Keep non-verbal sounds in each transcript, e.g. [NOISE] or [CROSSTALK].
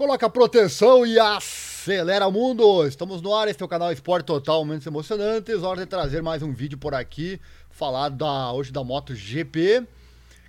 Coloca proteção e acelera o mundo. Estamos no ar, esse é o canal Esporte Total, momentos emocionantes. Hora de trazer mais um vídeo por aqui, falar da, hoje da MotoGP.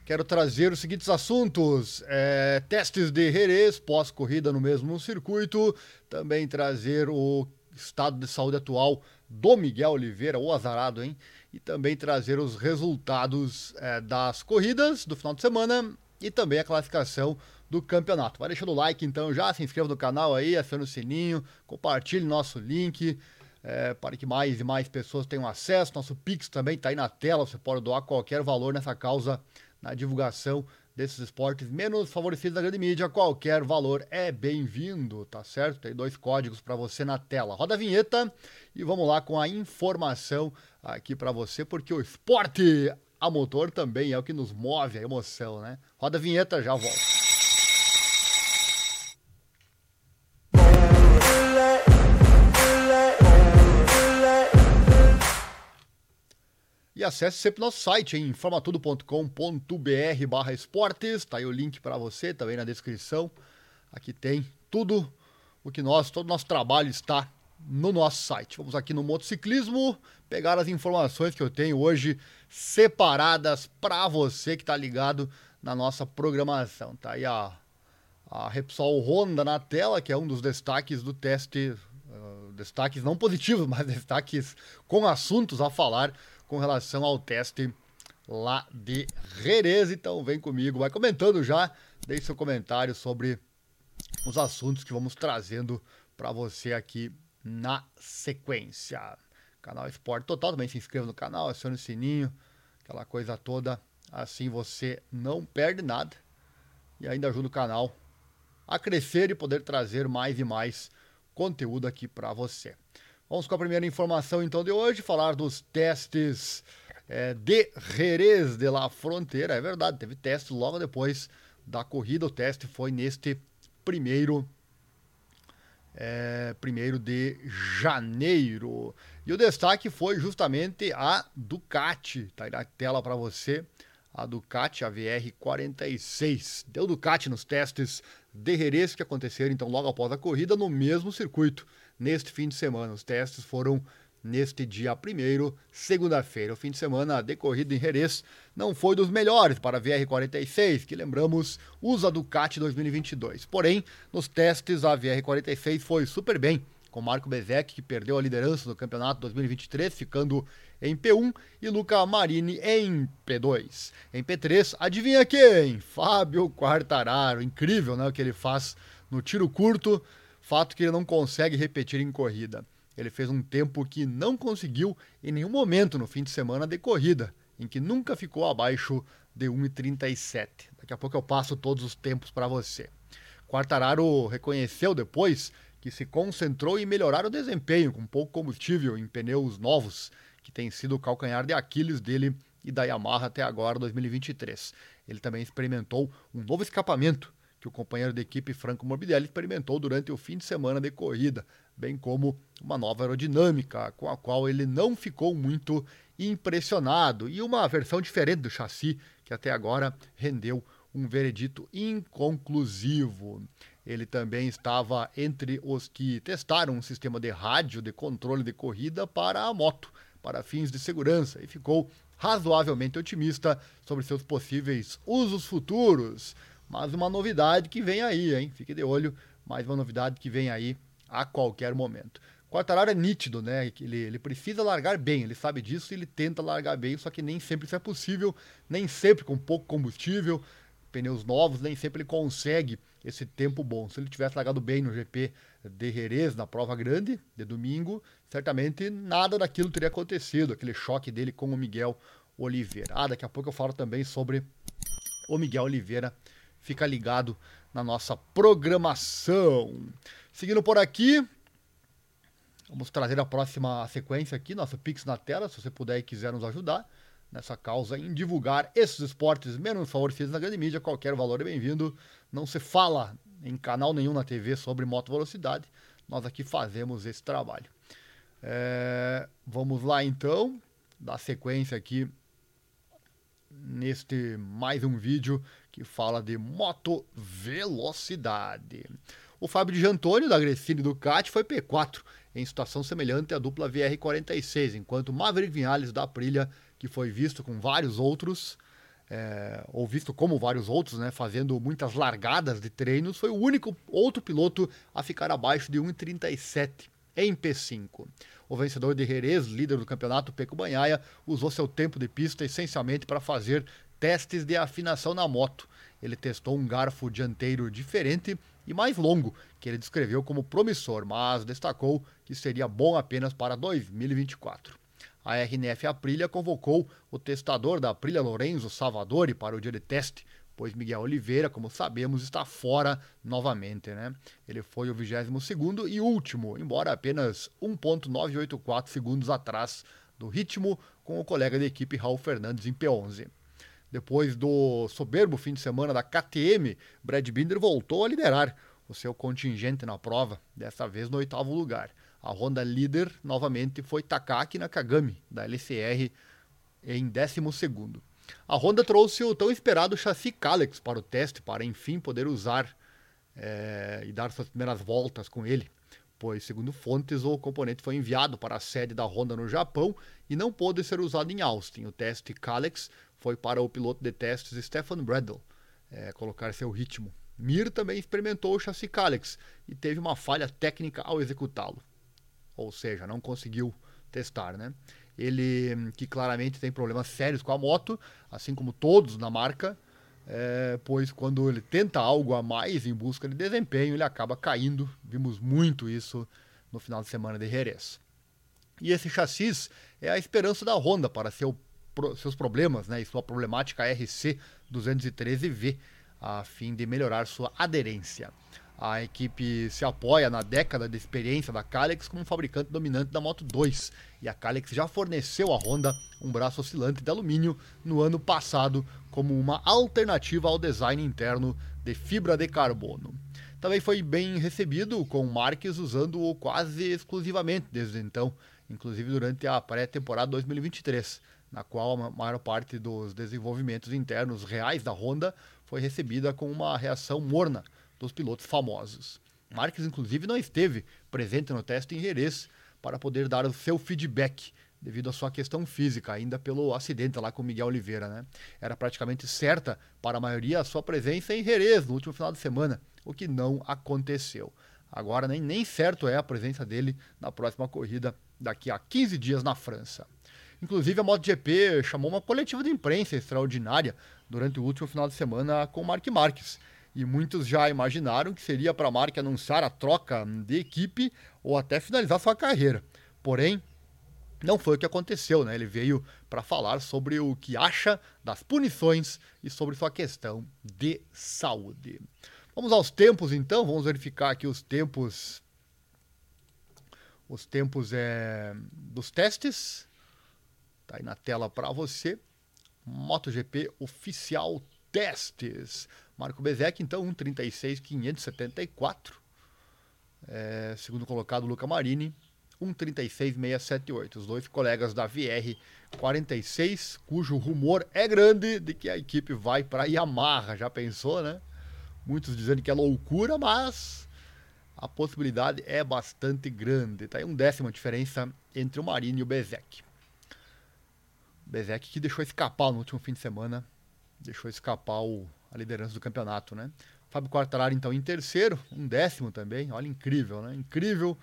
Quero trazer os seguintes assuntos: é, testes de Jerez, pós-corrida no mesmo circuito. Também trazer o estado de saúde atual do Miguel Oliveira, o azarado, hein? E também trazer os resultados é, das corridas do final de semana e também a classificação do campeonato. Vai deixando o like então já, se inscreva no canal aí, acione o sininho, compartilhe nosso link. É, para que mais e mais pessoas tenham acesso. Nosso Pix também está aí na tela, você pode doar qualquer valor nessa causa na divulgação desses esportes menos favorecidos da grande mídia. Qualquer valor é bem-vindo, tá certo? Tem dois códigos para você na tela. Roda a vinheta e vamos lá com a informação aqui para você, porque o esporte a motor também é o que nos move a emoção, né? Roda a vinheta, já volto. E acesse sempre nosso site em informatudo.com.br barra esportes, tá aí o link para você também na descrição. Aqui tem tudo o que nós, todo o nosso trabalho está no nosso site. Vamos aqui no motociclismo pegar as informações que eu tenho hoje separadas para você que está ligado na nossa programação. Tá aí a, a Repsol Honda na tela, que é um dos destaques do teste, uh, destaques não positivos, [LAUGHS] mas destaques com assuntos a falar com relação ao teste lá de Jerez. Então vem comigo, vai comentando já, deixe seu comentário sobre os assuntos que vamos trazendo para você aqui na sequência. Canal Esporte Total, também se inscreva no canal, acione o sininho, aquela coisa toda, assim você não perde nada e ainda ajuda o canal a crescer e poder trazer mais e mais conteúdo aqui para você. Vamos com a primeira informação então de hoje, falar dos testes é, de Jerez de la Fronteira. É verdade, teve teste logo depois da corrida. O teste foi neste primeiro, é, primeiro de janeiro. E o destaque foi justamente a Ducati. Tá aí na tela para você. A Ducati, a VR46. Deu Ducati nos testes de Jerez que aconteceram então logo após a corrida no mesmo circuito neste fim de semana. Os testes foram neste dia 1 segunda-feira. O fim de semana decorrido em Jerez não foi dos melhores para a VR46, que lembramos usa Ducati 2022. Porém, nos testes a VR46 foi super bem, com Marco Bezek, que perdeu a liderança do campeonato 2023, ficando em P1, e Luca Marini em P2. Em P3, adivinha quem? Fábio Quartararo. Incrível né, o que ele faz no tiro curto fato que ele não consegue repetir em corrida. Ele fez um tempo que não conseguiu em nenhum momento no fim de semana de corrida, em que nunca ficou abaixo de 1,37. Daqui a pouco eu passo todos os tempos para você. Quartararo reconheceu depois que se concentrou em melhorar o desempenho com pouco combustível em pneus novos, que tem sido o calcanhar de Aquiles dele e da Yamaha até agora, 2023. Ele também experimentou um novo escapamento que o companheiro de equipe Franco Morbidelli experimentou durante o fim de semana de corrida, bem como uma nova aerodinâmica, com a qual ele não ficou muito impressionado, e uma versão diferente do chassi, que até agora rendeu um veredito inconclusivo. Ele também estava entre os que testaram um sistema de rádio de controle de corrida para a moto, para fins de segurança, e ficou razoavelmente otimista sobre seus possíveis usos futuros. Mas uma novidade que vem aí, hein? Fique de olho, mais uma novidade que vem aí a qualquer momento. Quartararo é nítido, né? Ele, ele precisa largar bem, ele sabe disso e ele tenta largar bem, só que nem sempre isso é possível, nem sempre com pouco combustível, pneus novos, nem sempre ele consegue esse tempo bom. Se ele tivesse largado bem no GP de Jerez, na prova grande, de domingo, certamente nada daquilo teria acontecido, aquele choque dele com o Miguel Oliveira. Ah, daqui a pouco eu falo também sobre o Miguel Oliveira fica ligado na nossa programação. Seguindo por aqui, vamos trazer a próxima sequência aqui, nosso Pix na tela, se você puder e quiser nos ajudar nessa causa em divulgar esses esportes menos favorecidos na grande mídia, qualquer valor é bem-vindo. Não se fala em canal nenhum na TV sobre moto velocidade, nós aqui fazemos esse trabalho. É, vamos lá então, dar sequência aqui neste mais um vídeo que fala de moto velocidade. O Fábio de Antônio, da Grecini Ducati, foi P4, em situação semelhante à dupla VR46, enquanto Maverick Vinales da Aprilia, que foi visto com vários outros, é, ou visto como vários outros, né, fazendo muitas largadas de treinos, foi o único outro piloto a ficar abaixo de 1,37 em P5. O vencedor de Jerez, líder do campeonato Peco Banhaia, usou seu tempo de pista essencialmente para fazer testes de afinação na moto. Ele testou um garfo dianteiro diferente e mais longo, que ele descreveu como promissor, mas destacou que seria bom apenas para 2024. A RNF Aprilia convocou o testador da Aprilia Lorenzo Salvadori para o dia de teste, pois Miguel Oliveira, como sabemos, está fora novamente. Né? Ele foi o 22 e último, embora apenas 1,984 segundos atrás do ritmo com o colega de equipe Raul Fernandes em P11. Depois do soberbo fim de semana da KTM, Brad Binder voltou a liderar o seu contingente na prova, dessa vez no oitavo lugar. A Honda líder novamente foi Takaki Nakagami, da LCR, em décimo segundo. A Honda trouxe o tão esperado chassi Kalex para o teste, para enfim poder usar é, e dar suas primeiras voltas com ele, pois, segundo fontes, o componente foi enviado para a sede da Honda no Japão e não pôde ser usado em Austin. O teste Kalex foi para o piloto de testes Stefan Bradl é, colocar seu ritmo. Mir também experimentou o chassi Kalex e teve uma falha técnica ao executá-lo. Ou seja, não conseguiu testar, né? Ele que claramente tem problemas sérios com a moto, assim como todos na marca, é, pois quando ele tenta algo a mais em busca de desempenho, ele acaba caindo. Vimos muito isso no final de semana de Jerez. E esse chassis é a esperança da Honda para seu seus problemas né, e sua problemática RC 213V, a fim de melhorar sua aderência. A equipe se apoia na década de experiência da Kalex como fabricante dominante da Moto 2, e a Kalex já forneceu à Honda um braço oscilante de alumínio no ano passado como uma alternativa ao design interno de fibra de carbono. Também foi bem recebido com Marques usando-o quase exclusivamente desde então, inclusive durante a pré-temporada 2023 na qual a maior parte dos desenvolvimentos internos reais da Honda foi recebida com uma reação morna dos pilotos famosos. Marques, inclusive, não esteve presente no teste em Jerez para poder dar o seu feedback devido à sua questão física, ainda pelo acidente lá com Miguel Oliveira. Né? Era praticamente certa para a maioria a sua presença em Jerez no último final de semana, o que não aconteceu. Agora nem, nem certo é a presença dele na próxima corrida daqui a 15 dias na França. Inclusive, a MotoGP chamou uma coletiva de imprensa extraordinária durante o último final de semana com Mark Marques. E muitos já imaginaram que seria para a Mark anunciar a troca de equipe ou até finalizar sua carreira. Porém, não foi o que aconteceu, né? Ele veio para falar sobre o que acha das punições e sobre sua questão de saúde. Vamos aos tempos então, vamos verificar aqui os tempos os tempos é, dos testes Tá aí na tela para você. MotoGP oficial testes. Marco Bezek, então, 1,36,574. É, segundo colocado, Luca Marini, 1,36,678. Os dois colegas da VR 46, cujo rumor é grande de que a equipe vai para Yamaha. Já pensou, né? Muitos dizendo que é loucura, mas a possibilidade é bastante grande. Tá aí um décimo a diferença entre o Marini e o Bezek. Bezek que deixou escapar no último fim de semana, deixou escapar o, a liderança do campeonato, né? Fábio Quartararo, então, em terceiro, um décimo também. Olha, incrível, né? Incrível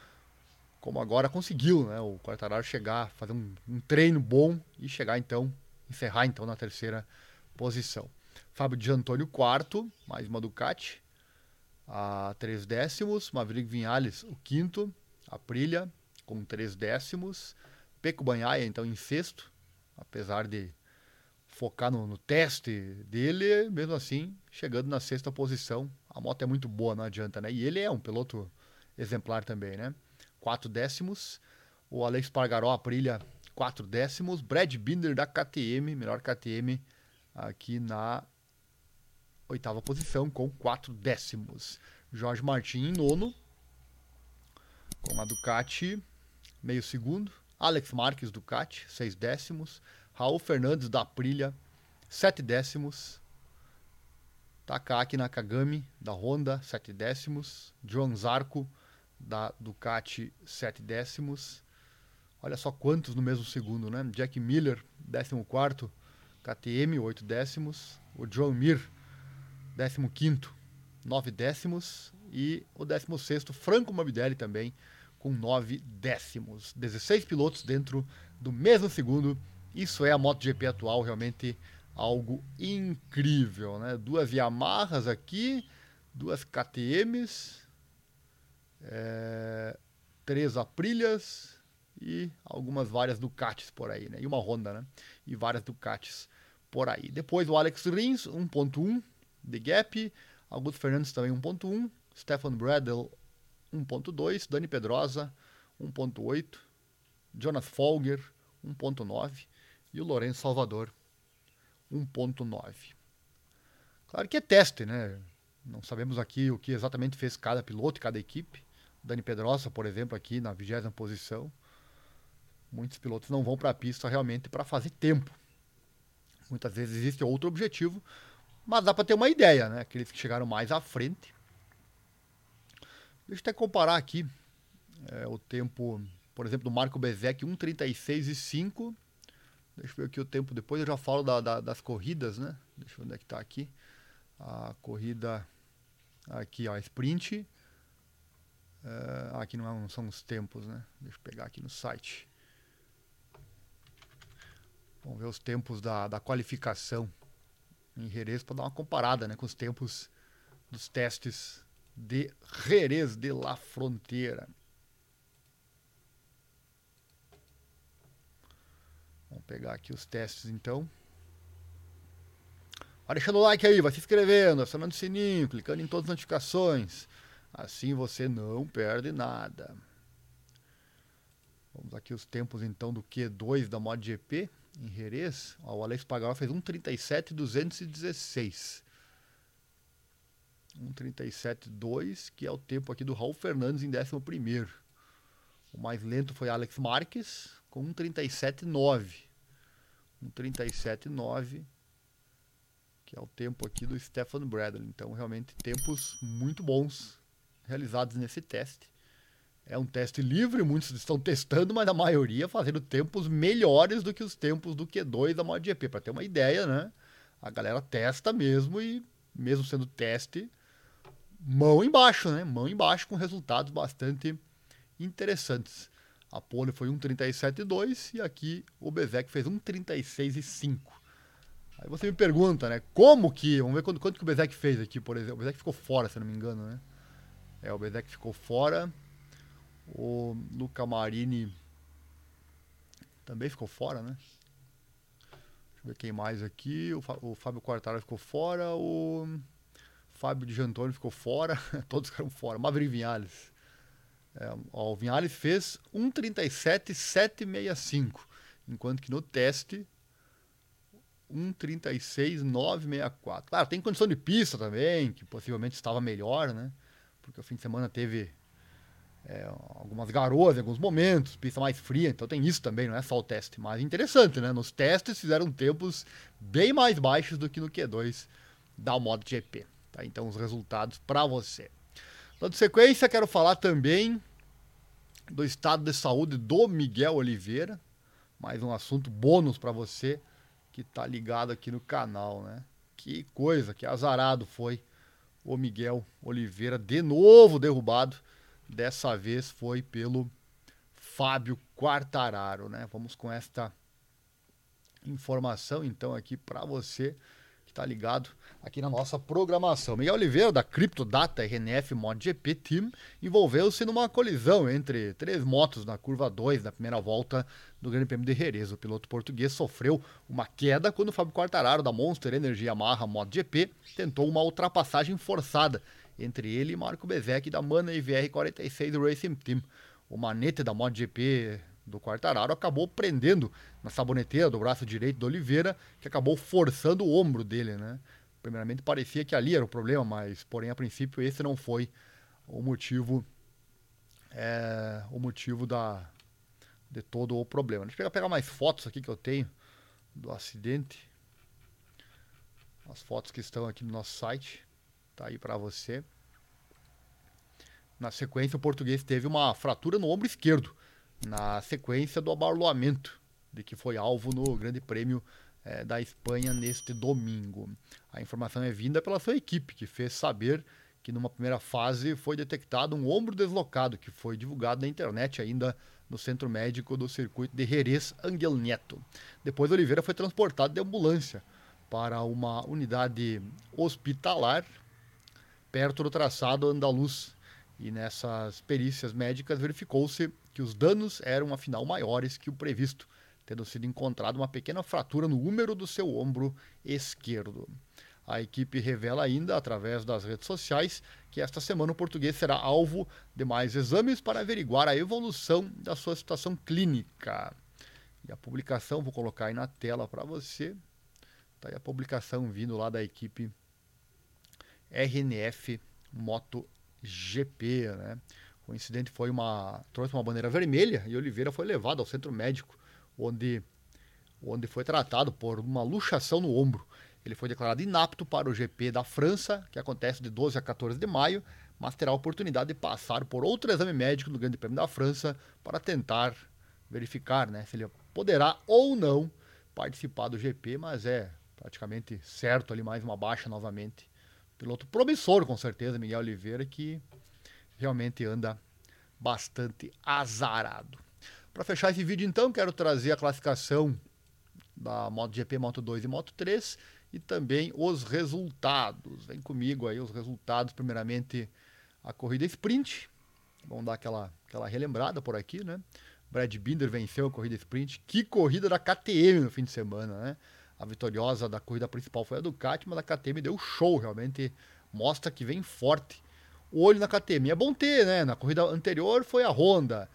como agora conseguiu, né? O Quartararo chegar, fazer um, um treino bom e chegar, então, encerrar, então, na terceira posição. Fábio de Antônio, quarto, mais uma Ducati, a três décimos. Maverick Vinhales, o quinto. Aprilia, com três décimos. Peco Banhaia, então, em sexto, apesar de focar no, no, teste dele, mesmo assim, chegando na sexta posição. A moto é muito boa, não adianta, né? E ele é um piloto exemplar também, né? Quatro décimos. O Alex Pargaró, Aprilia, quatro décimos. Brad Binder da KTM, melhor KTM, aqui na oitava posição, com quatro décimos. Jorge Martin em nono, com a Ducati, meio segundo. Alex Marques Ducati, 6 décimos. Raul Fernandes da Aprilia, 7 décimos. Takaki Nakagami, da Honda, 7 décimos. John Zarco, da Ducati, 7 décimos. Olha só quantos no mesmo segundo, né? Jack Miller, 14, KTM, 8 décimos. O John Mir, 15, 9 décimos. E o 16, Franco Morbidelli também, com 9 décimos. 16 pilotos dentro do mesmo segundo. Isso é a MotoGP atual, realmente algo incrível, né? Duas Yamahas aqui, duas KTMs, é, três Aprilias e algumas várias Ducatis por aí, né? E uma Honda, né? E várias Ducatis por aí. Depois o Alex Rins, 1.1 de gap, Augusto Fernandes também 1.1, Stefan Bradl 1.2, Dani Pedrosa 1.8, Jonas Folger 1.9 e o Lourenço Salvador 1.9. Claro que é teste, né? Não sabemos aqui o que exatamente fez cada piloto e cada equipe. Dani Pedrosa, por exemplo, aqui na vigésima posição. Muitos pilotos não vão para a pista realmente para fazer tempo. Muitas vezes existe outro objetivo, mas dá para ter uma ideia, né? Aqueles que chegaram mais à frente. Deixa eu até comparar aqui é, o tempo, por exemplo, do Marco Bezek, 1,36 e 5 Deixa eu ver aqui o tempo depois. Eu já falo da, da, das corridas, né? Deixa eu ver onde é que tá aqui. A corrida aqui, ó, sprint. Uh, aqui não, é, não, são os tempos, né? Deixa eu pegar aqui no site. Vamos ver os tempos da, da qualificação em Jerez para dar uma comparada né, com os tempos dos testes de Jerez de la Fronteira. Vamos pegar aqui os testes então. Vai deixando o like aí, vai se inscrevendo, acionando o sininho, clicando em todas as notificações. Assim você não perde nada. Vamos aqui os tempos então do Q2 da MotoGP em Jerez. Ó, o Alex Pagano fez 1:37.216. 1:37.2, que é o tempo aqui do Raul Fernandes em 11 primeiro. O mais lento foi Alex Marques, com 1,37,9. 1,37,9, que é o tempo aqui do Stefan Bradley. Então, realmente, tempos muito bons realizados nesse teste. É um teste livre, muitos estão testando, mas a maioria fazendo tempos melhores do que os tempos do Q2 da MotoGP. Para ter uma ideia, né? A galera testa mesmo e, mesmo sendo teste, mão embaixo, né? Mão embaixo com resultados bastante interessantes. A pole foi 1,37,2 e aqui o Bezek fez 1,36,5. Aí você me pergunta, né? Como que. Vamos ver quanto, quanto que o Bezek fez aqui, por exemplo. O Bezek ficou fora, se não me engano, né? É, o Bezek ficou fora. O Luca Marini também ficou fora, né? Deixa eu ver quem mais aqui. O, o Fábio Quartararo ficou fora. O Fábio de Jantoni ficou fora. [LAUGHS] Todos ficaram fora. Maverick Vinhales é, o Vinhales fez 1,37,765, enquanto que no teste 1,36,964. Claro, tem condição de pista também, que possivelmente estava melhor, né? Porque o fim de semana teve é, algumas garoas em alguns momentos, pista mais fria, então tem isso também, não é só o teste. Mas interessante, né? Nos testes fizeram tempos bem mais baixos do que no Q2 da MotoGP. Tá? Então os resultados para você. Dando sequência, quero falar também do estado de saúde do Miguel Oliveira. Mais um assunto bônus para você que está ligado aqui no canal, né? Que coisa, que azarado foi o Miguel Oliveira, de novo derrubado. Dessa vez foi pelo Fábio Quartararo, né? Vamos com esta informação então aqui para você está ligado aqui na nossa programação. Miguel Oliveira, da Criptodata RNF MotoGP Team, envolveu-se numa colisão entre três motos na curva 2 da primeira volta do Grande Prêmio de Jerez. O piloto português sofreu uma queda quando Fábio Quartararo, da Monster Energy Yamaha MotoGP, tentou uma ultrapassagem forçada entre ele e Marco Bezek, da Mana VR46 Racing Team. O manete da MotoGP do Quartararo acabou prendendo na saboneteira do braço direito do Oliveira, que acabou forçando o ombro dele, né? Primeiramente parecia que ali era o problema, mas porém a princípio esse não foi o motivo é, o motivo da de todo o problema. Deixa eu pegar mais fotos aqui que eu tenho do acidente. As fotos que estão aqui no nosso site. Tá aí para você. Na sequência, o português teve uma fratura no ombro esquerdo, na sequência do abarloamento, de que foi alvo no Grande Prêmio é, da Espanha neste domingo. A informação é vinda pela sua equipe, que fez saber que numa primeira fase foi detectado um ombro deslocado, que foi divulgado na internet ainda no centro médico do circuito de Jerez Angel Neto. Depois Oliveira foi transportado de ambulância para uma unidade hospitalar perto do traçado andaluz. E nessas perícias médicas verificou-se que os danos eram afinal maiores que o previsto, tendo sido encontrada uma pequena fratura no húmero do seu ombro esquerdo. A equipe revela ainda, através das redes sociais, que esta semana o português será alvo de mais exames para averiguar a evolução da sua situação clínica. E a publicação, vou colocar aí na tela para você. Está aí a publicação vindo lá da equipe RNF MotoGP, né? O incidente foi uma trouxe uma bandeira vermelha e Oliveira foi levado ao centro médico, onde onde foi tratado por uma luxação no ombro. Ele foi declarado inapto para o GP da França, que acontece de 12 a 14 de maio, mas terá a oportunidade de passar por outro exame médico no Grande Prêmio da França para tentar verificar né, se ele poderá ou não participar do GP, mas é praticamente certo ali mais uma baixa novamente. Piloto promissor, com certeza, Miguel Oliveira, que realmente anda bastante azarado. Para fechar esse vídeo, então, quero trazer a classificação da MotoGP, Moto 2 e Moto 3 e também os resultados. Vem comigo aí os resultados, primeiramente a corrida sprint. Vamos dar aquela, aquela relembrada por aqui, né? Brad Binder venceu a corrida sprint. Que corrida da KTM no fim de semana, né? A vitoriosa da corrida principal foi a Ducati, mas a KTM deu show, realmente mostra que vem forte. O olho na KTM é bom ter, né? Na corrida anterior foi a Honda.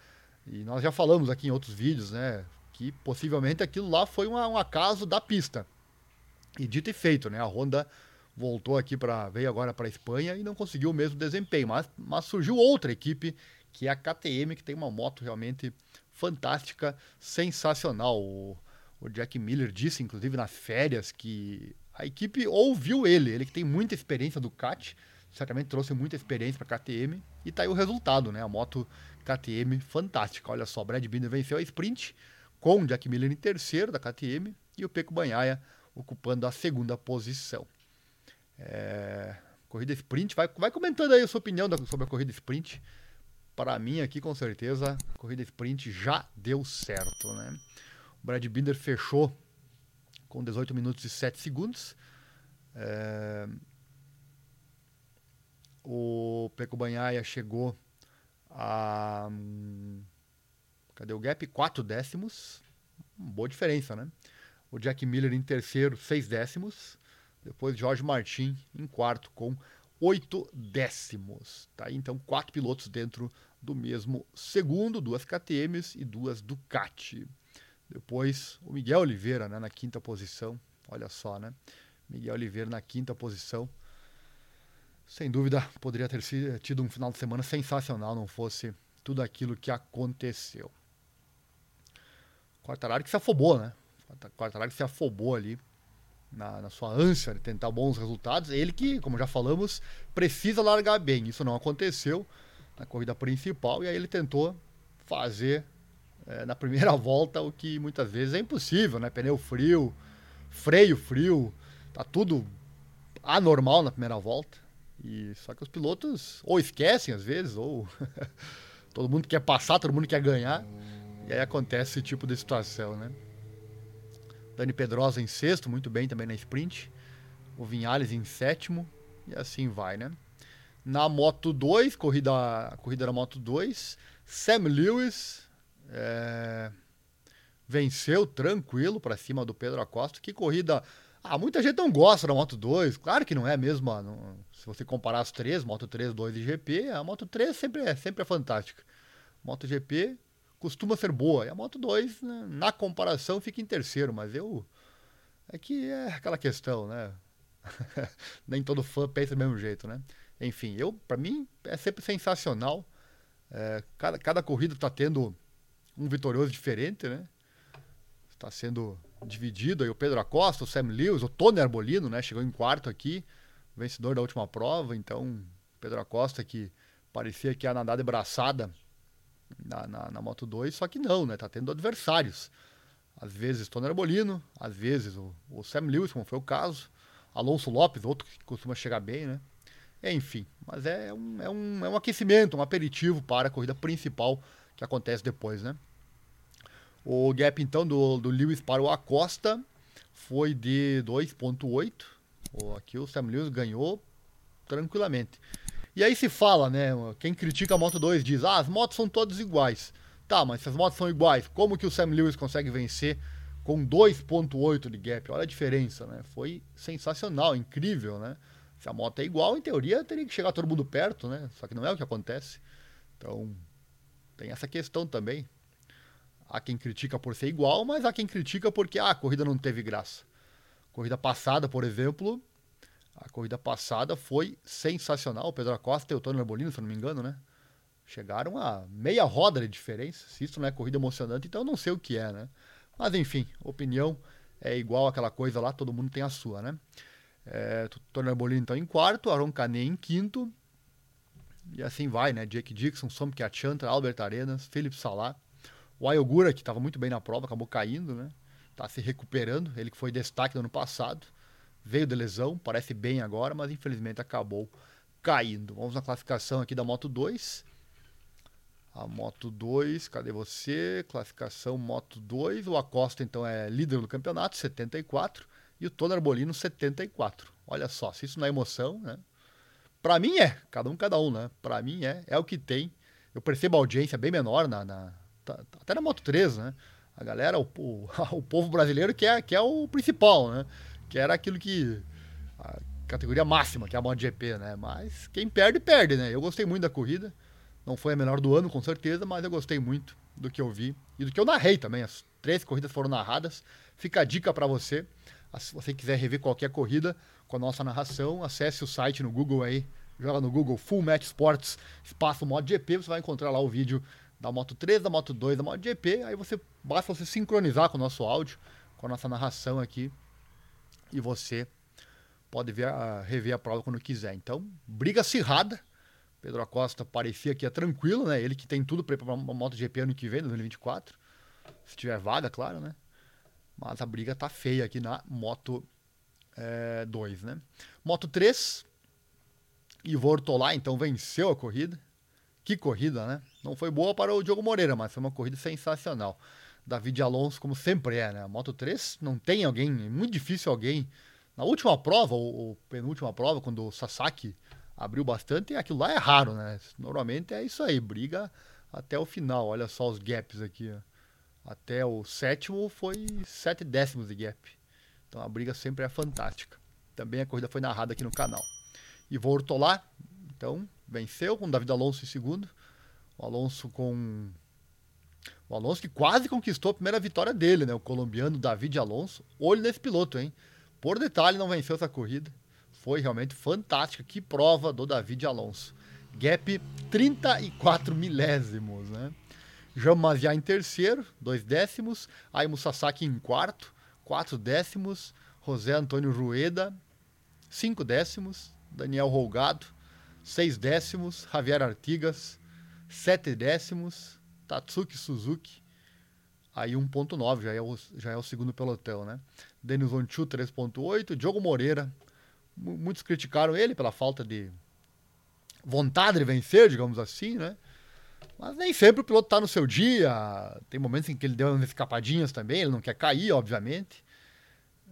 E nós já falamos aqui em outros vídeos, né? Que possivelmente aquilo lá foi um, um acaso da pista. E dito e feito, né? A Honda voltou aqui para veio agora para a Espanha e não conseguiu o mesmo desempenho, mas, mas surgiu outra equipe que é a KTM que tem uma moto realmente fantástica, sensacional. O, o Jack Miller disse, inclusive nas férias, que a equipe ouviu ele, ele que tem muita experiência do kart, certamente trouxe muita experiência para a KTM e tá aí o resultado, né? A moto KTM fantástica. Olha só, Brad Binder venceu a sprint com o Jack Miller em terceiro da KTM e o Peco Banhaia ocupando a segunda posição. É, corrida sprint, vai, vai comentando aí a sua opinião sobre a corrida sprint. Para mim aqui, com certeza, a corrida sprint já deu certo, né? Brad Binder fechou com 18 minutos e 7 segundos. É, o Peco Banhaia chegou a. Cadê o gap? 4 décimos. Boa diferença, né? o Jack Miller em terceiro, seis décimos. Depois Jorge Martin em quarto com oito décimos. Tá? Então, quatro pilotos dentro do mesmo segundo, duas KTMs e duas Ducati. Depois o Miguel Oliveira né, na quinta posição. Olha só, né? Miguel Oliveira na quinta posição. Sem dúvida, poderia ter tido um final de semana sensacional, não fosse tudo aquilo que aconteceu. Quartararo que se afobou, né? Quartararo se afobou ali na, na, sua ânsia de tentar bons resultados. Ele que, como já falamos, precisa largar bem. Isso não aconteceu na corrida principal e aí ele tentou fazer é, na primeira [LAUGHS] volta o que muitas vezes é impossível, né? Pneu frio, freio frio, tá tudo anormal na primeira volta. E só que os pilotos ou esquecem às vezes ou [LAUGHS] todo mundo quer passar, todo mundo quer ganhar. E aí acontece esse tipo de situação, né? Dani Pedrosa em sexto, muito bem também na sprint. O Vinhales em sétimo. E assim vai, né? Na Moto 2, corrida, corrida da Moto 2, Sam Lewis é, venceu tranquilo para cima do Pedro Acosta. Que corrida. Ah, muita gente não gosta da Moto 2. Claro que não é mesmo. Não, se você comparar as três, Moto 3, 2 e GP, a Moto 3 sempre é, sempre é fantástica. Moto GP costuma ser boa. E a Moto 2, né, na comparação, fica em terceiro, mas eu. É que é aquela questão, né? [LAUGHS] Nem todo fã pensa do mesmo jeito, né? Enfim, eu, para mim, é sempre sensacional. É, cada, cada corrida está tendo um vitorioso diferente, né? Está sendo dividido aí o Pedro Acosta, o Sam Lewis, o Tony Arbolino, né? Chegou em quarto aqui, vencedor da última prova. Então, Pedro Acosta que parecia que ia nadar de braçada na, na, na Moto 2, só que não, né? Tá tendo adversários. Às vezes Tony Arbolino, às vezes o, o Sam Lewis, como foi o caso. Alonso Lopes, outro que costuma chegar bem, né? Enfim, mas é um, é, um, é um aquecimento, um aperitivo para a corrida principal que acontece depois, né? O gap, então, do, do Lewis para o Acosta foi de 2.8. Aqui o Sam Lewis ganhou tranquilamente. E aí se fala, né? Quem critica a Moto 2 diz, ah, as motos são todas iguais. Tá, mas se as motos são iguais, como que o Sam Lewis consegue vencer com 2.8 de gap? Olha a diferença, né? Foi sensacional, incrível, né? Se a moto é igual, em teoria teria que chegar todo mundo perto, né? Só que não é o que acontece. Então, tem essa questão também. Há quem critica por ser igual, mas há quem critica porque ah, a corrida não teve graça. Corrida passada, por exemplo, a corrida passada foi sensacional. O Pedro Acosta e o Tony Arbolino, se não me engano, né? Chegaram a meia roda de diferença. Se isso não é corrida emocionante, então eu não sei o que é, né? Mas enfim, opinião é igual aquela coisa lá, todo mundo tem a sua, né? É, Tony Arbolino então em quarto, Aaron Canet em quinto. E assim vai, né? Jake Dixon, Som Kiachantra, Albert Arenas, Felipe Salah. O Ayogura, que estava muito bem na prova, acabou caindo, né? Tá se recuperando. Ele que foi destaque no ano passado. Veio de lesão, parece bem agora, mas infelizmente acabou caindo. Vamos na classificação aqui da Moto 2. A Moto 2, cadê você? Classificação Moto 2. O Acosta, então, é líder do campeonato, 74. E o Tony Arbolino, 74. Olha só, se isso não é emoção, né? Pra mim é, cada um, cada um, né? Pra mim é, é o que tem. Eu percebo a audiência bem menor na, na, tá até na Moto 3, né? A galera, o, o, [LAUGHS] o povo brasileiro que é, que é o principal, né? Que era aquilo que. A categoria máxima, que é a MotoGP, né? Mas quem perde, perde, né? Eu gostei muito da corrida. Não foi a melhor do ano, com certeza, mas eu gostei muito do que eu vi e do que eu narrei também. As três corridas foram narradas. Fica a dica para você. Se você quiser rever qualquer corrida com a nossa narração, acesse o site no Google aí. Joga no Google Full Match Sports, espaço MotoGP, você vai encontrar lá o vídeo da Moto 3, da Moto 2, da Moto GP, aí você basta você sincronizar com o nosso áudio, com a nossa narração aqui, e você pode ver rever a prova quando quiser. Então, briga acirrada. Pedro Acosta parecia que é tranquilo, né? Ele que tem tudo para ir para uma MotoGP ano que vem, 2024. Se tiver vaga, claro, né? Mas a briga tá feia aqui na Moto é, 2, né? Moto 3, Ivo Ortolá, então, venceu a corrida. Que corrida, né? Não foi boa para o Diogo Moreira, mas foi uma corrida sensacional. David Alonso, como sempre é, né? A Moto 3 não tem alguém, é muito difícil alguém. Na última prova, ou, ou penúltima prova, quando o Sasaki abriu bastante, aquilo lá é raro, né? Normalmente é isso aí, briga até o final. Olha só os gaps aqui. Ó. Até o sétimo foi sete décimos de gap. Então a briga sempre é fantástica. Também a corrida foi narrada aqui no canal. E voltou lá, então venceu com David Alonso em segundo. O Alonso com. O Alonso que quase conquistou a primeira vitória dele, né? O colombiano David Alonso. Olho nesse piloto, hein? Por detalhe, não venceu essa corrida. Foi realmente fantástica. Que prova do David Alonso. Gap 34 milésimos, né? Jean Mazia em terceiro, dois décimos. Aimo Sasaki em quarto, quatro décimos. José Antônio Rueda, cinco décimos. Daniel Rolgado, 6 décimos, Javier Artigas, 7 décimos, Tatsuki Suzuki, aí 1.9, já, é o, já é o segundo pelotão, né? Denis Onchu, 3.8, Diogo Moreira, muitos criticaram ele pela falta de vontade de vencer, digamos assim, né? Mas nem sempre o piloto está no seu dia, tem momentos em que ele deu umas escapadinhas também, ele não quer cair, obviamente.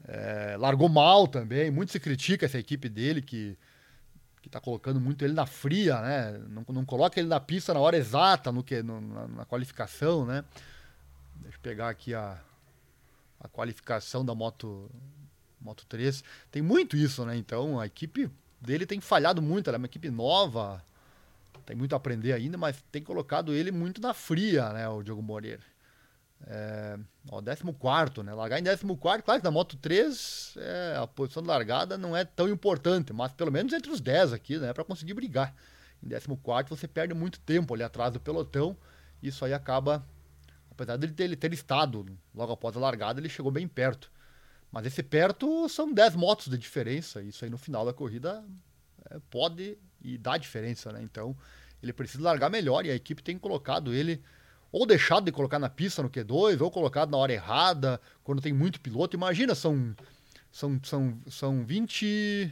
É, largou mal também, muito se critica essa equipe dele que que está colocando muito ele na fria, né? Não, não coloca ele na pista na hora exata, no que no, na, na, qualificação, né? Deixa eu pegar aqui a, a qualificação da moto moto 3. Tem muito isso, né? Então a equipe dele tem falhado muito, ela é uma equipe nova, tem muito a aprender ainda, mas tem colocado ele muito na fria, né, o Diogo Moreira. É, ó, 14, né? Largar em 14, claro que na Moto 3 é, a posição de largada não é tão importante, mas pelo menos entre os 10 aqui, né? Para conseguir brigar. Em 14 você perde muito tempo ali atrás do pelotão, isso aí acaba Apesar dele ter, ele ter estado logo após a largada, ele chegou bem perto. Mas esse perto são 10 motos de diferença. Isso aí no final da corrida é, pode e dá diferença, né? Então ele precisa largar melhor e a equipe tem colocado ele ou deixado de colocar na pista no Q2, ou colocado na hora errada, quando tem muito piloto. Imagina, são, são, são, são 20,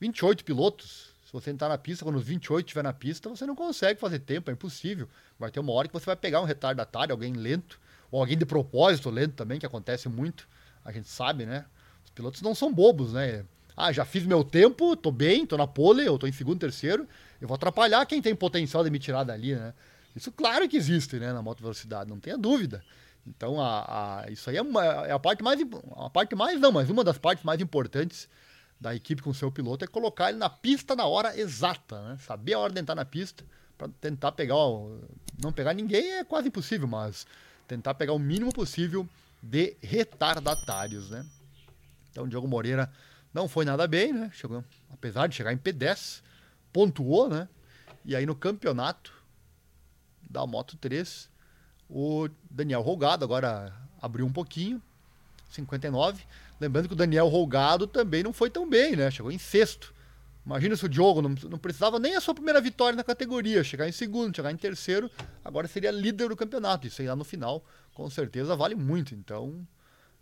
28 pilotos. Se você entrar na pista, quando os 28 estiver na pista, você não consegue fazer tempo, é impossível. Vai ter uma hora que você vai pegar um retardatário, alguém lento, ou alguém de propósito lento também, que acontece muito, a gente sabe, né? Os pilotos não são bobos, né? Ah, já fiz meu tempo, tô bem, tô na pole, eu tô em segundo, terceiro, eu vou atrapalhar quem tem potencial de me tirar dali, né? Isso claro que existe, né, na moto velocidade, não tenha dúvida. Então, a, a, isso aí é, é, a parte mais, a parte mais não, mas uma das partes mais importantes da equipe com o seu piloto é colocar ele na pista na hora exata, né? Saber a hora de entrar na pista para tentar pegar, não pegar ninguém é quase impossível, mas tentar pegar o mínimo possível de retardatários, né? Então, Diogo Moreira não foi nada bem, né? Chegou, apesar de chegar em P10, pontuou, né? E aí no campeonato da Moto 3. O Daniel Rolgado agora abriu um pouquinho, 59. Lembrando que o Daniel Rolgado também não foi tão bem, né? Chegou em sexto. Imagina se o Diogo não, não precisava nem a sua primeira vitória na categoria, chegar em segundo, chegar em terceiro, agora seria líder do campeonato. Isso aí lá no final, com certeza, vale muito. Então,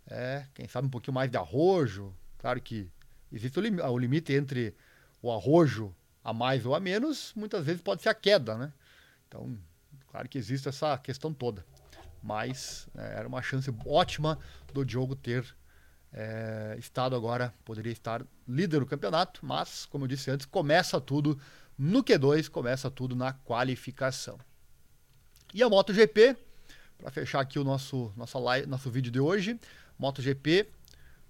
é, quem sabe um pouquinho mais de arrojo. Claro que existe o, lim o limite entre o arrojo a mais ou a menos, muitas vezes pode ser a queda, né? Então, Claro que existe essa questão toda. Mas é, era uma chance ótima do Diogo ter é, estado agora, poderia estar líder do campeonato, mas, como eu disse antes, começa tudo no Q2, começa tudo na qualificação. E a MotoGP, para fechar aqui o nosso, nossa live, nosso vídeo de hoje, MotoGP,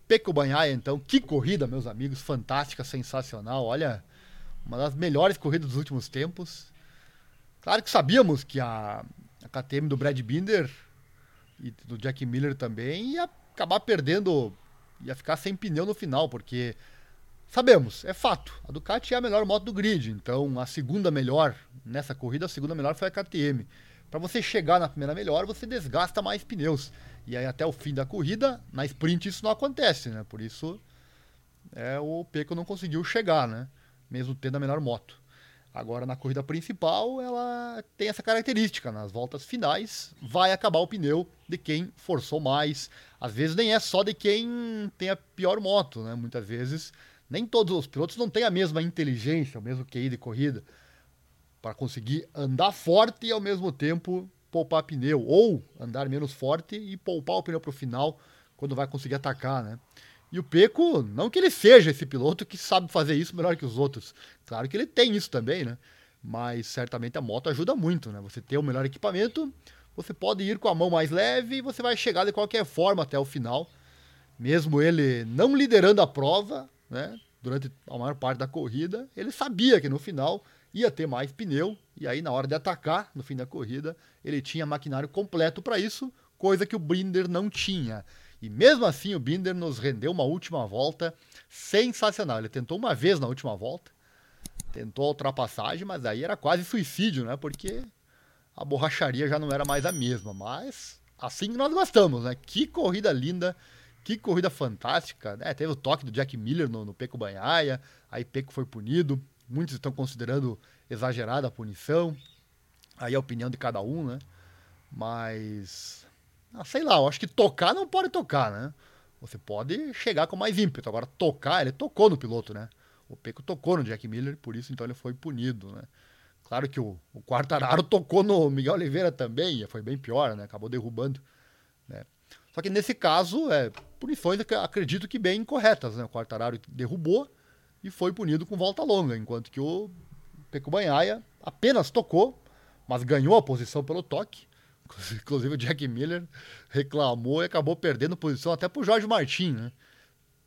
Peco Banhaia, então, que corrida, meus amigos, fantástica, sensacional, olha, uma das melhores corridas dos últimos tempos. Claro que sabíamos que a, a KTM do Brad Binder e do Jack Miller também ia acabar perdendo, ia ficar sem pneu no final, porque sabemos, é fato, a Ducati é a melhor moto do grid, então a segunda melhor nessa corrida, a segunda melhor foi a KTM. Para você chegar na primeira melhor, você desgasta mais pneus. E aí até o fim da corrida, na sprint isso não acontece, né? Por isso é, o Peco não conseguiu chegar, né? Mesmo tendo a melhor moto. Agora, na corrida principal, ela tem essa característica. Nas voltas finais, vai acabar o pneu de quem forçou mais. Às vezes, nem é só de quem tem a pior moto, né? Muitas vezes, nem todos os pilotos não têm a mesma inteligência, o mesmo QI de corrida, para conseguir andar forte e, ao mesmo tempo, poupar pneu. Ou andar menos forte e poupar o pneu para o final, quando vai conseguir atacar, né? E o Peco, não que ele seja esse piloto que sabe fazer isso melhor que os outros. Claro que ele tem isso também, né? Mas certamente a moto ajuda muito, né? Você ter o melhor equipamento, você pode ir com a mão mais leve e você vai chegar de qualquer forma até o final. Mesmo ele não liderando a prova, né? Durante a maior parte da corrida, ele sabia que no final ia ter mais pneu e aí na hora de atacar, no fim da corrida, ele tinha maquinário completo para isso, coisa que o Binder não tinha. E mesmo assim o Binder nos rendeu uma última volta sensacional. Ele tentou uma vez na última volta, tentou a ultrapassagem, mas aí era quase suicídio, né? Porque a borracharia já não era mais a mesma. Mas assim nós gostamos, né? Que corrida linda, que corrida fantástica. Né? Teve o toque do Jack Miller no, no Peco Banhaia, aí Peco foi punido. Muitos estão considerando exagerada a punição. Aí a opinião de cada um, né? Mas ah, sei lá, eu acho que tocar não pode tocar, né? Você pode chegar com mais ímpeto. Agora, tocar, ele tocou no piloto, né? O Peco tocou no Jack Miller, por isso então ele foi punido, né? Claro que o, o Quartararo tocou no Miguel Oliveira também, e foi bem pior, né? Acabou derrubando, né? Só que nesse caso, é, punições acredito que bem incorretas, né? O Quartararo derrubou e foi punido com volta longa, enquanto que o Peco Banhaia apenas tocou, mas ganhou a posição pelo toque Inclusive o Jack Miller reclamou e acabou perdendo posição até pro Jorge Martin, né?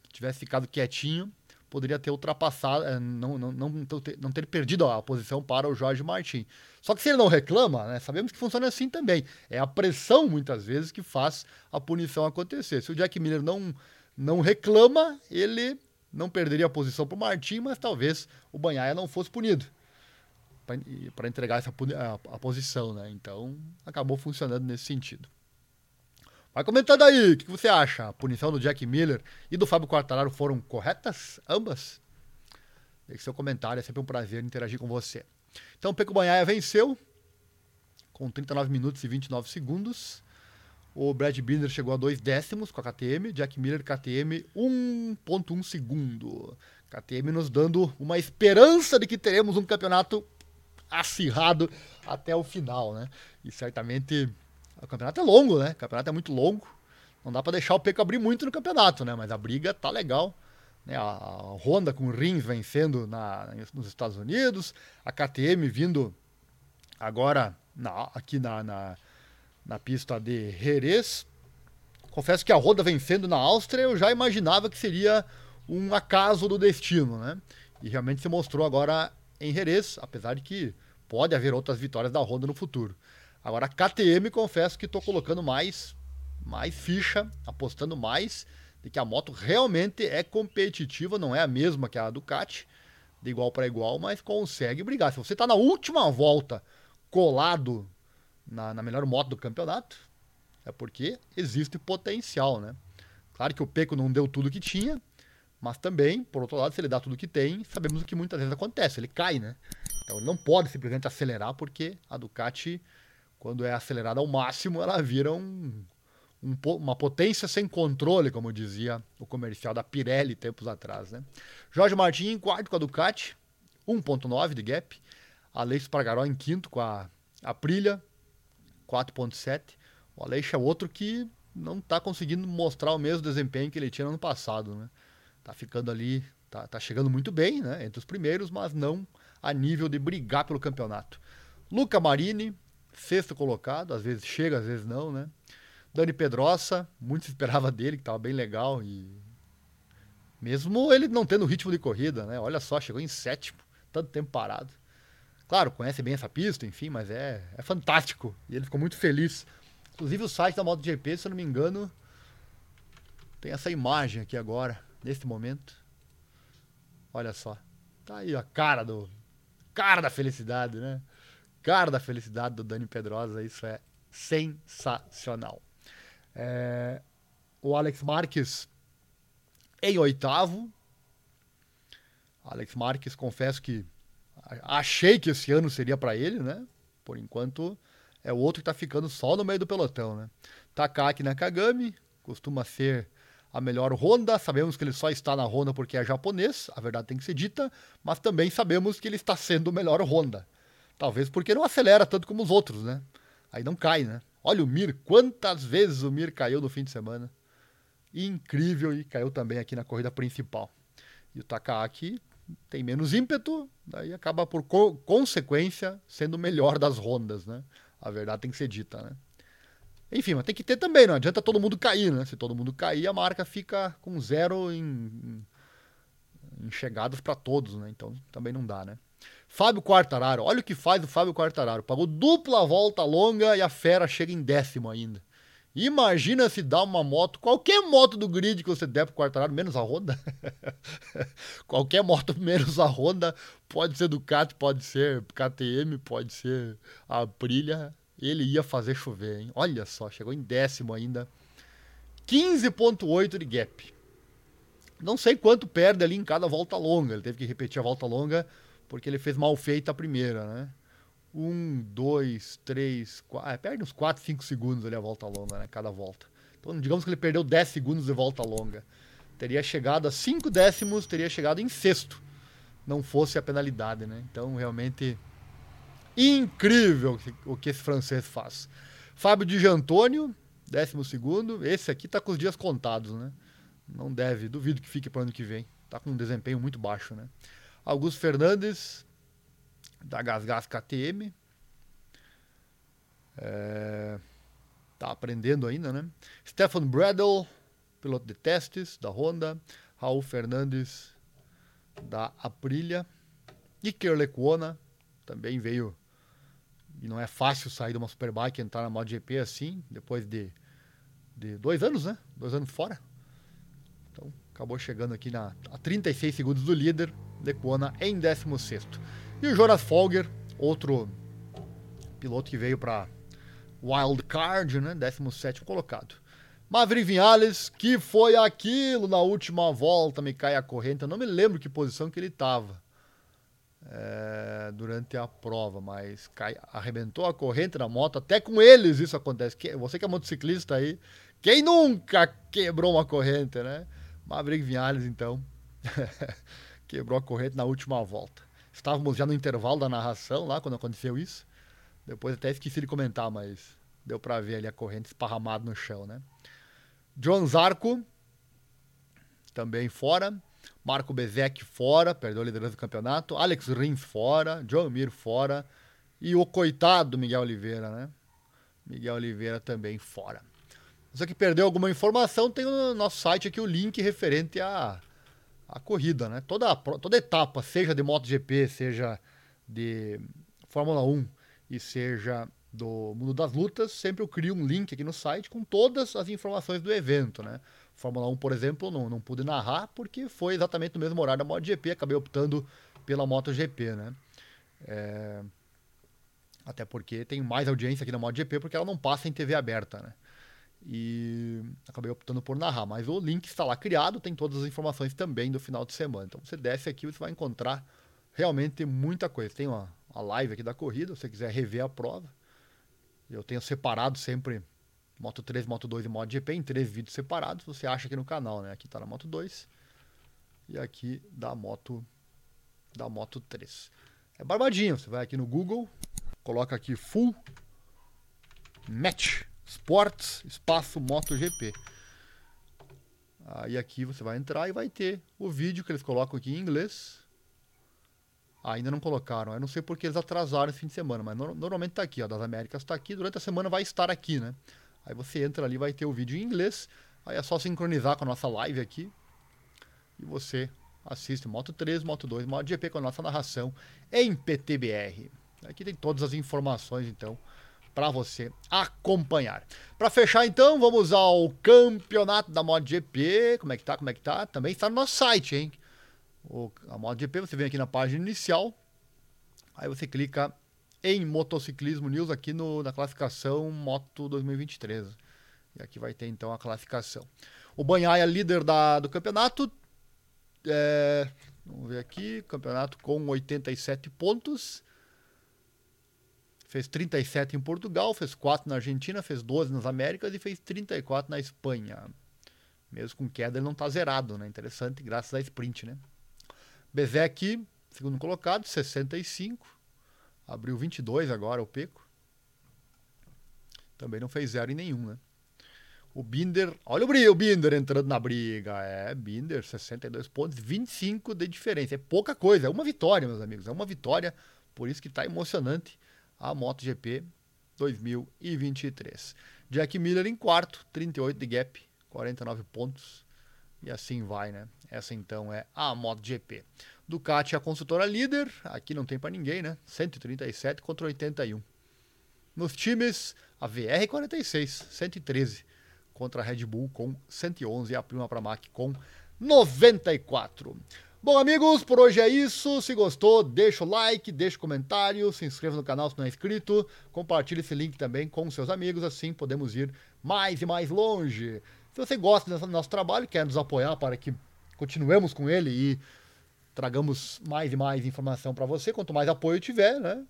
Se tivesse ficado quietinho, poderia ter ultrapassado, eh, não, não, não, não ter perdido a posição para o Jorge Martin. Só que se ele não reclama, né, sabemos que funciona assim também. É a pressão, muitas vezes, que faz a punição acontecer. Se o Jack Miller não, não reclama, ele não perderia a posição para o Martin, mas talvez o Banhaia não fosse punido. para entregar essa a, a, posição, né? Então acabou funcionando nesse sentido. Vai comentando aí, o que você acha? A punição do Jack Miller e do Fábio Quartararo foram corretas? Ambas? Deixe seu comentário, é sempre um prazer interagir com você. Então Peco Banhaia venceu com 39 minutos e 29 segundos. O Brad Binder chegou a dois décimos com a KTM, Jack Miller KTM 1.1 segundo. KTM nos dando uma esperança de que teremos um campeonato acirrado até o final, né? E certamente o campeonato é longo, né? O campeonato é muito longo. Não dá para deixar o Peco abrir muito no campeonato, né? Mas a briga tá legal. Né? A, Honda com o Rins vencendo na, nos Estados Unidos, a KTM vindo agora na, aqui na, na, na pista de Jerez. Confesso que a Honda vencendo na Áustria eu já imaginava que seria um acaso do destino, né? E realmente se mostrou agora em Jerez, apesar de que pode haver outras vitórias da Honda no futuro. Agora, a KTM, confesso que estou colocando mais, mais ficha, apostando mais de que a moto realmente é competitiva, não é a mesma que a Ducati, de igual para igual, mas consegue brigar. Se você está na última volta colado na, na melhor moto do campeonato, é porque existe potencial, né? Claro que o Peco não deu tudo que tinha, mas também, por outro lado, se ele dá tudo que tem, sabemos o que muitas vezes acontece, ele cai, né? Então ele não pode simplesmente acelerar, porque a Ducati, quando é acelerada ao máximo, ela vira um, um, uma potência sem controle, como dizia o comercial da Pirelli tempos atrás, né? Jorge Martin em quarto com a Ducati, 1.9 de gap. Aleixo Pargaró em quinto com a Aprilia, 4.7. O Aleixo é outro que não está conseguindo mostrar o mesmo desempenho que ele tinha no ano passado, né? tá ficando ali, tá, tá chegando muito bem, né? Entre os primeiros, mas não a nível de brigar pelo campeonato. Luca Marini, sexto colocado, às vezes chega, às vezes não, né? Dani Pedrosa, muito se esperava dele, que estava bem legal e mesmo ele não tendo ritmo de corrida, né? Olha só, chegou em sétimo, tanto tempo parado. Claro, conhece bem essa pista, enfim, mas é, é fantástico. E ele ficou muito feliz. Inclusive o site da MotoGP, se eu não me engano, tem essa imagem aqui agora neste momento. Olha só. Tá aí a cara do. Cara da felicidade, né? Cara da felicidade do Dani Pedrosa. Isso é sensacional. É, o Alex Marques em oitavo. Alex Marques, confesso que achei que esse ano seria para ele, né? Por enquanto é o outro que tá ficando só no meio do pelotão, né? Takaki Nakagami, costuma ser a melhor Honda. Sabemos que ele só está na Honda porque é japonês, a verdade tem que ser dita, mas também sabemos que ele está sendo o melhor Honda. Talvez porque não acelera tanto como os outros, né? Aí não cai, né? Olha o Mir, quantas vezes o Mir caiu no fim de semana. Incrível e caiu também aqui na corrida principal. E o Takaaki tem menos ímpeto, daí acaba por co consequência sendo melhor das Hondas, né? A verdade tem que ser dita, né? Enfim, mas tem que ter também, não adianta todo mundo cair, né? Se todo mundo cair, a marca fica com zero em, em chegadas para todos, né? Então também não dá, né? Fábio Quartararo, olha o que faz o Fábio Quartararo. Pagou dupla volta longa e a fera chega em décimo ainda. Imagina se dá uma moto, qualquer moto do grid que você der pro Quartararo, menos a Honda. [LAUGHS] qualquer moto menos a Honda, pode ser Ducati, pode ser KTM, pode ser a Aprilia, ele ia fazer chover, hein? Olha só, chegou em décimo ainda. 15.8 de gap. Não sei quanto perde ali em cada volta longa. Ele teve que repetir a volta longa porque ele fez mal feita a primeira, né? Um, dois, três, quatro. É, perde uns 4, 5 segundos ali a volta longa, né? Cada volta. Então, digamos que ele perdeu 10 segundos de volta longa. Teria chegado a 5 décimos, teria chegado em sexto. Não fosse a penalidade, né? Então, realmente Incrível o que esse francês faz. Fábio Di Antônio, décimo segundo. Esse aqui tá com os dias contados, né? Não deve, duvido que fique para ano que vem. Tá com um desempenho muito baixo, né? Augusto Fernandes, da Gasgas KTM. É, tá aprendendo ainda, né? Stefan Bradle, piloto de testes da Honda. Raul Fernandes, da Aprilia. Iker Lecuona, também veio e não é fácil sair de uma Superbike e entrar na MotoGP assim, depois de, de dois anos, né? Dois anos fora. Então, acabou chegando aqui na, a 36 segundos do líder, Lecuona em 16. E o Jonas Folger, outro piloto que veio para Wild Card, né? 17 colocado. Maverick Vinales, que foi aquilo na última volta, me cai a corrente. Eu não me lembro que posição que ele estava é, durante a prova, mas cai, arrebentou a corrente na moto. Até com eles isso acontece. Você que é motociclista aí, quem nunca quebrou uma corrente, né? Maverick Vinales, então, [LAUGHS] quebrou a corrente na última volta. Estávamos já no intervalo da narração lá quando aconteceu isso. Depois até esqueci de comentar, mas deu para ver ali a corrente esparramada no chão, né? John Zarco, também fora. Marco Bezek fora, perdeu a liderança do campeonato. Alex Rins fora. John Mir fora. E o coitado Miguel Oliveira, né? Miguel Oliveira também fora. Você que perdeu alguma informação, tem no nosso site aqui o link referente à, à corrida, né? Toda, toda etapa, seja de MotoGP, seja de Fórmula 1 e seja do mundo das lutas, sempre eu crio um link aqui no site com todas as informações do evento, né? Fórmula 1, por exemplo, não, não pude narrar porque foi exatamente no mesmo horário da MotoGP, acabei optando pela MotoGP, né? É... Até porque tem mais audiência aqui na MotoGP porque ela não passa em TV aberta, né? E acabei optando por narrar, mas o link está lá criado, tem todas as informações também do final de semana. Então você desce aqui, você vai encontrar realmente muita coisa. Tem uma, uma live aqui da corrida, se você quiser rever a prova eu tenho separado sempre Moto 3, Moto 2 e Moto GP em três vídeos separados. Você acha aqui no canal, né? Aqui tá na Moto 2 e aqui da Moto da Moto 3. É barbadinho. Você vai aqui no Google, coloca aqui Full Match Sports Espaço MotoGP. Aí aqui você vai entrar e vai ter o vídeo que eles colocam aqui em inglês Ainda não colocaram. Eu não sei porque eles atrasaram esse fim de semana, mas no, normalmente está aqui, ó, das Américas está aqui, durante a semana vai estar aqui, né? Aí você entra ali, vai ter o vídeo em inglês, aí é só sincronizar com a nossa live aqui e você assiste Moto 3, Moto 2, Moto GP com a nossa narração em PTBR. Aqui tem todas as informações, então, para você acompanhar. Para fechar, então, vamos ao campeonato da MotoGP. Como é que tá? Como é que tá? Também está no nosso site, hein? o, a MotoGP, você vem aqui na página inicial, aí você clica em motociclismo news aqui no, na classificação Moto 2023. E aqui vai ter então a classificação. O Banhaia, líder da, do campeonato. É, vamos ver aqui. Campeonato com 87 pontos. Fez 37 em Portugal, fez 4 na Argentina, fez 12 nas Américas e fez 34 na Espanha. Mesmo com queda, ele não está zerado, né? Interessante, graças a sprint, né? Bezek, segundo colocado, 65. Abriu 22 agora o Peco. Também não fez zero em nenhum, né? O Binder, olha o Binder entrando na briga. É, Binder, 62 pontos, 25 de diferença. É pouca coisa, é uma vitória, meus amigos. É uma vitória, por isso que está emocionante a MotoGP 2023. Jack Miller em quarto, 38 de gap, 49 pontos. E assim vai, né? Essa então é a MotoGP. Ducati é a consultora líder, aqui não tem para ninguém, né? 137 contra 81. Nos times, a VR46, 113 contra a Red Bull com 111 e a Prima Pramac com 94. Bom, amigos, por hoje é isso. Se gostou, deixa o like, deixa o comentário, se inscreva no canal se não é inscrito, compartilhe esse link também com seus amigos, assim podemos ir mais e mais longe. Se você gosta do nosso trabalho, quer nos apoiar para que continuemos com ele e tragamos mais e mais informação para você, quanto mais apoio tiver, né,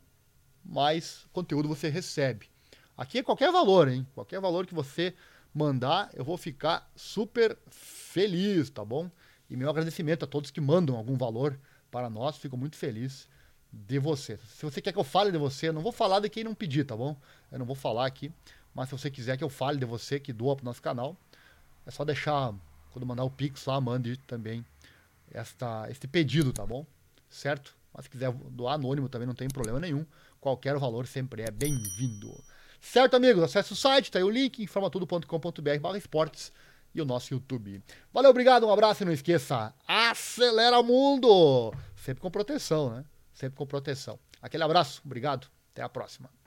mais conteúdo você recebe. Aqui é qualquer valor, hein? Qualquer valor que você mandar, eu vou ficar super feliz, tá bom? E meu agradecimento a todos que mandam algum valor para nós, fico muito feliz de você. Se você quer que eu fale de você, eu não vou falar de quem não pedir, tá bom? Eu não vou falar aqui, mas se você quiser que eu fale de você, que doa para o nosso canal, é só deixar, quando mandar o Pix lá, mande também esta, este pedido, tá bom? Certo? Mas se quiser doar anônimo também não tem problema nenhum. Qualquer valor sempre é bem-vindo. Certo, amigos? Acesse o site, tá aí o link, informatudo.com.br barra esportes e o nosso YouTube. Valeu, obrigado, um abraço e não esqueça, acelera mundo! Sempre com proteção, né? Sempre com proteção. Aquele abraço, obrigado, até a próxima.